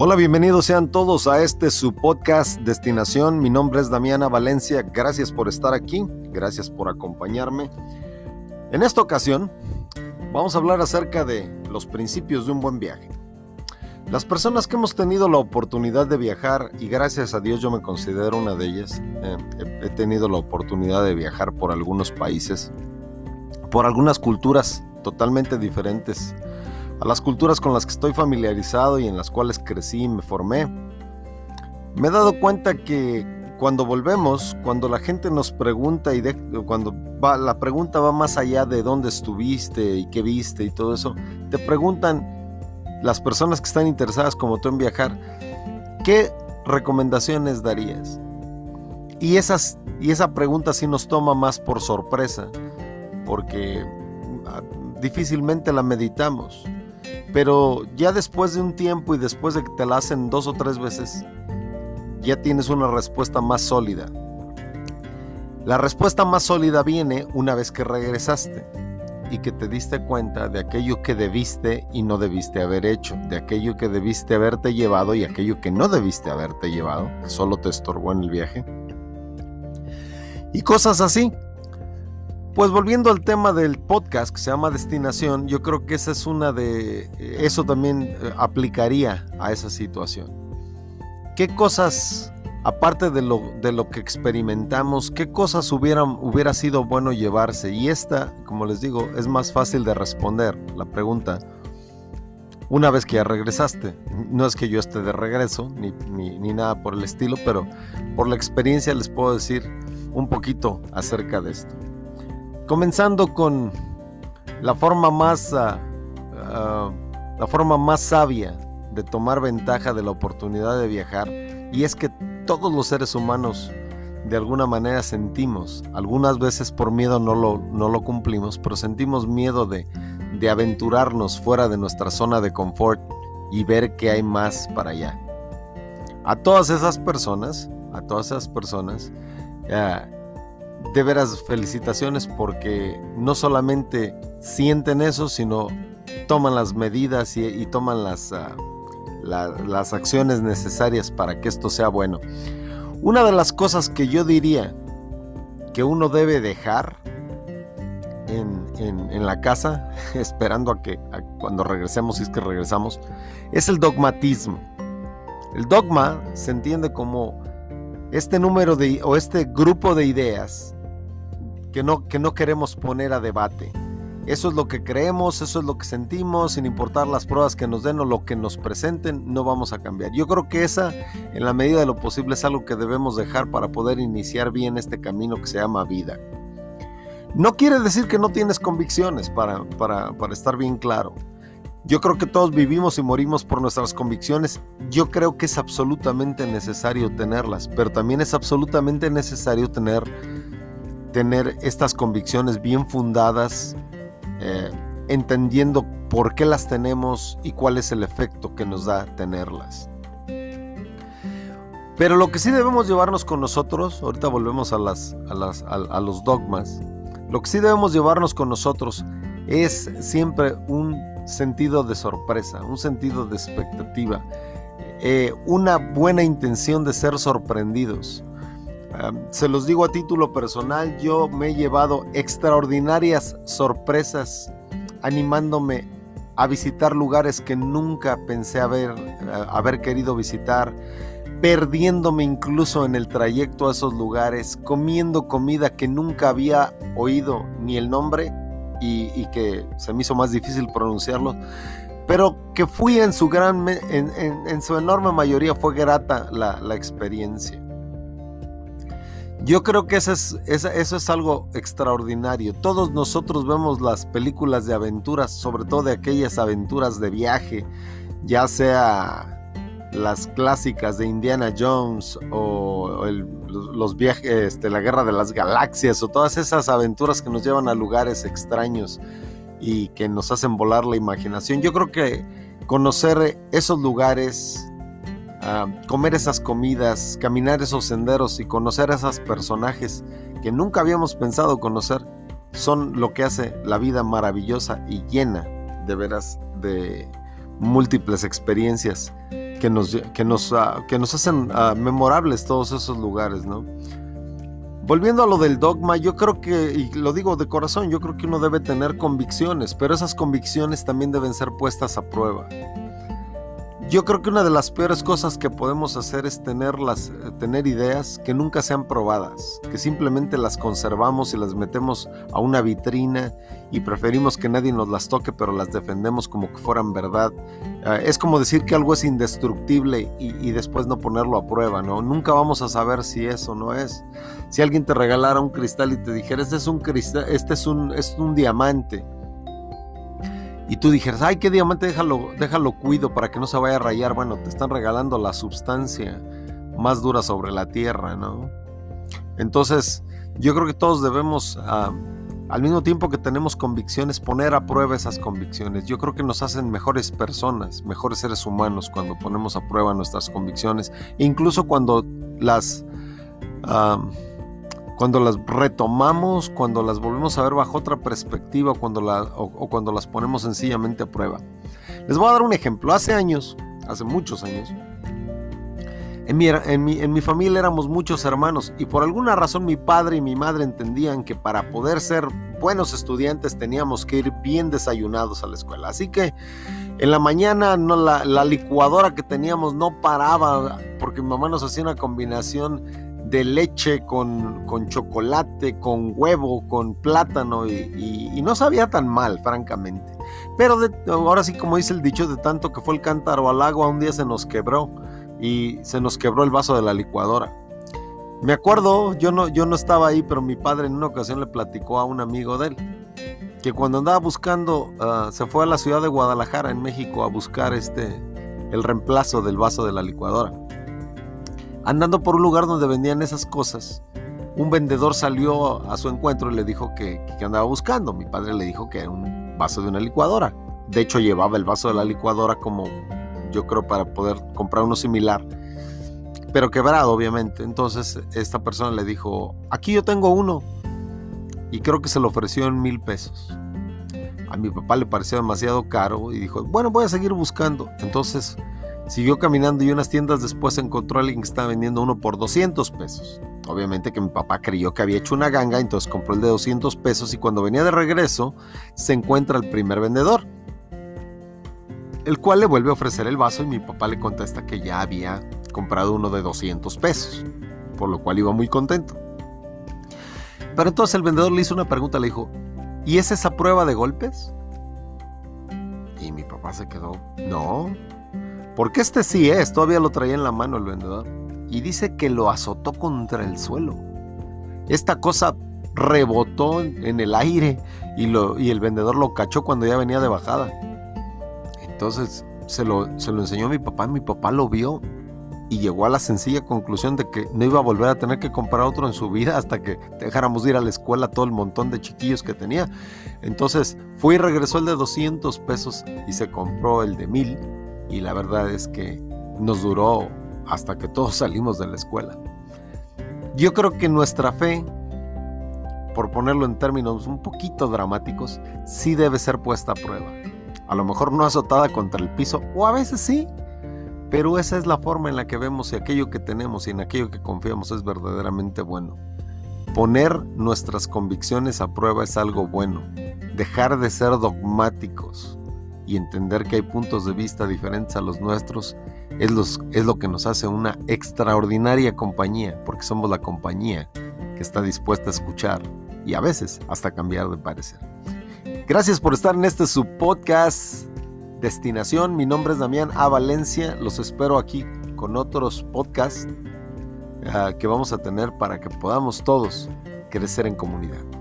Hola, bienvenidos sean todos a este su podcast Destinación. Mi nombre es Damiana Valencia. Gracias por estar aquí, gracias por acompañarme. En esta ocasión vamos a hablar acerca de los principios de un buen viaje. Las personas que hemos tenido la oportunidad de viajar, y gracias a Dios yo me considero una de ellas, eh, he tenido la oportunidad de viajar por algunos países, por algunas culturas totalmente diferentes a las culturas con las que estoy familiarizado y en las cuales crecí y me formé. Me he dado cuenta que cuando volvemos, cuando la gente nos pregunta y cuando va, la pregunta va más allá de dónde estuviste y qué viste y todo eso, te preguntan las personas que están interesadas como tú en viajar, ¿qué recomendaciones darías? Y, esas, y esa pregunta sí nos toma más por sorpresa, porque ah, difícilmente la meditamos. Pero ya después de un tiempo y después de que te la hacen dos o tres veces, ya tienes una respuesta más sólida. La respuesta más sólida viene una vez que regresaste y que te diste cuenta de aquello que debiste y no debiste haber hecho, de aquello que debiste haberte llevado y aquello que no debiste haberte llevado, que solo te estorbó en el viaje. Y cosas así. Pues volviendo al tema del podcast que se llama Destinación, yo creo que esa es una de... Eso también eh, aplicaría a esa situación. ¿Qué cosas, aparte de lo, de lo que experimentamos, qué cosas hubieran, hubiera sido bueno llevarse? Y esta, como les digo, es más fácil de responder la pregunta una vez que ya regresaste. No es que yo esté de regreso, ni, ni nada por el estilo, pero por la experiencia les puedo decir un poquito acerca de esto. Comenzando con la forma más, ah, ah, la forma más sabia de tomar ventaja de la oportunidad de viajar, y es que todos los seres humanos de alguna manera sentimos, algunas veces por miedo no lo, no lo cumplimos, pero sentimos miedo de, de aventurarnos fuera de nuestra zona de confort y ver que hay más para allá. A todas esas personas, a todas esas personas, ah, de veras felicitaciones porque no solamente sienten eso, sino toman las medidas y, toman las, ah, las acciones necesarias para que esto sea bueno. Una de las cosas que yo diría que uno debe dejar en, la casa, esperando a que cuando regresemos, si es que regresamos, es el dogmatismo. El dogma se entiende como este número de, o este grupo de ideas que no, que no queremos poner a debate. Eso es lo que creemos, eso es lo que sentimos, sin importar las pruebas que nos den o lo que nos presenten, no vamos a cambiar. Yo creo que esa, en la medida de lo posible, es algo que debemos dejar para poder iniciar bien este camino que se llama vida. No quiere decir que no tienes convicciones, para, para, para estar bien claro. Yo creo que todos vivimos y morimos por nuestras convicciones. Yo creo que es absolutamente necesario tenerlas, pero también es absolutamente necesario tener tener estas convicciones bien fundadas, eh, entendiendo por qué las tenemos y cuál es el efecto que nos da tenerlas. Pero lo que sí debemos llevarnos con nosotros, ahorita volvemos a, a, los dogmas, lo que sí debemos llevarnos con nosotros es siempre un sentido de sorpresa, un sentido de expectativa, eh, una buena intención de ser sorprendidos. Se los digo a título personal, yo me he llevado extraordinarias sorpresas animándome a visitar lugares que nunca pensé haber, haber querido visitar, perdiéndome incluso en el trayecto a esos lugares, comiendo comida que nunca había oído ni el nombre y, que se me hizo más difícil pronunciarlo, pero que fui en su gran, en, su enorme mayoría fue grata la experiencia. Yo creo que eso es, eso es algo extraordinario. Todos nosotros vemos las películas de aventuras, sobre todo de aquellas aventuras de viaje, ya sea las clásicas de Indiana Jones o los viajes, este, la guerra de las galaxias o todas esas aventuras que nos llevan a lugares extraños y que nos hacen volar la imaginación. Yo creo que conocer esos lugares comer esas comidas, caminar esos senderos y conocer a esos personajes que nunca habíamos pensado conocer, son lo que hace la vida maravillosa y llena de veras de múltiples experiencias que nos, que nos, ah, que nos hacen ah, memorables todos esos lugares, ¿no? Volviendo a lo del dogma, yo creo que, y lo digo de corazón, yo creo que uno debe tener convicciones, pero esas convicciones también deben ser puestas a prueba. Yo creo que una de las peores cosas que podemos hacer es tenerlas, eh, tener ideas que nunca sean probadas, que simplemente las conservamos y las metemos a una vitrina y preferimos que nadie nos las toque, pero las defendemos como que fueran verdad. Eh, es como decir que algo es indestructible y, después no ponerlo a prueba, ¿no? Nunca vamos a saber si eso no es. Si alguien te regalara un cristal y te dijera, este es un cristal, este es un, es un diamante y tú dijeras, ay, qué diamante, déjalo, déjalo cuido para que no se vaya a rayar. Bueno, te están regalando la sustancia más dura sobre la tierra, ¿no? Entonces, yo creo que todos debemos, ah, al mismo tiempo que tenemos convicciones, poner a prueba esas convicciones. Yo creo que nos hacen mejores personas, mejores seres humanos cuando ponemos a prueba nuestras convicciones, incluso cuando las... Ah, cuando las retomamos, cuando las volvemos a ver bajo otra perspectiva cuando o, cuando las ponemos sencillamente a prueba. Les voy a dar un ejemplo. Hace años, hace muchos años, en mi, en, mi, en mi, familia éramos muchos hermanos y por alguna razón mi padre y mi madre entendían que para poder ser buenos estudiantes teníamos que ir bien desayunados a la escuela. Así que en la mañana no, la, la licuadora que teníamos no paraba porque mi mamá nos hacía una combinación de leche con, chocolate, con huevo, con plátano y, no sabía tan mal, francamente. Pero ahora sí, como dice el dicho, de tanto que fue el cántaro al agua, un día se nos quebró y se nos quebró el vaso de la licuadora. Me acuerdo, yo no, yo no estaba ahí, pero mi padre en una ocasión le platicó a un amigo de él que cuando andaba buscando, ah, se fue a la ciudad de Guadalajara, en México, a buscar este, el reemplazo del vaso de la licuadora. Andando por un lugar donde vendían esas cosas, un vendedor salió a su encuentro y le dijo que, andaba buscando. Mi padre le dijo que era un vaso de una licuadora. De hecho, llevaba el vaso de la licuadora como yo creo para poder comprar uno similar, pero quebrado, obviamente. Entonces, esta persona le dijo: Aquí yo tengo uno. Y creo que se lo ofreció en mil pesos. A mi papá le pareció demasiado caro y dijo: Bueno, voy a seguir buscando. Entonces Siguió caminando y unas tiendas después encontró a alguien que estaba vendiendo uno por 200 pesos. Obviamente que mi papá creyó que había hecho una ganga, entonces compró el de 200 pesos y cuando venía de regreso se encuentra el primer vendedor, el cual le vuelve a ofrecer el vaso y mi papá le contesta que ya había comprado uno de 200 pesos, por lo cual iba muy contento. Pero entonces el vendedor le hizo una pregunta, le dijo, ¿y es esa prueba de golpes? Y mi papá se quedó, no, porque este sí es, todavía lo traía en la mano el vendedor. Y dice que lo azotó contra el suelo. Esta cosa rebotó en el aire y, lo, y el vendedor lo cachó cuando ya venía de bajada. Entonces se lo, se lo enseñó a mi papá, mi papá lo vio y llegó a la sencilla conclusión de que no iba a volver a tener que comprar otro en su vida hasta que dejáramos de ir a la escuela todo el montón de chiquillos que tenía. Entonces fue y regresó el de 200 pesos y se compró el de 1000 y la verdad es que nos duró hasta que todos salimos de la escuela. Yo creo que nuestra fe, por ponerlo en términos un poquito dramáticos, sí debe ser puesta a prueba. A lo mejor no azotada contra el piso, o a veces sí, pero esa es la forma en la que vemos si aquello que tenemos y en aquello que confiamos es verdaderamente bueno. Poner nuestras convicciones a prueba es algo bueno. Dejar de ser dogmáticos y entender que hay puntos de vista diferentes a los nuestros es, es lo que nos hace una extraordinaria compañía, porque somos la compañía que está dispuesta a escuchar y a veces hasta cambiar de parecer. Gracias por estar en este su podcast Destinación. Mi nombre es Damián A. Valencia. Los espero aquí con otros podcasts ah, que vamos a tener para que podamos todos crecer en comunidad.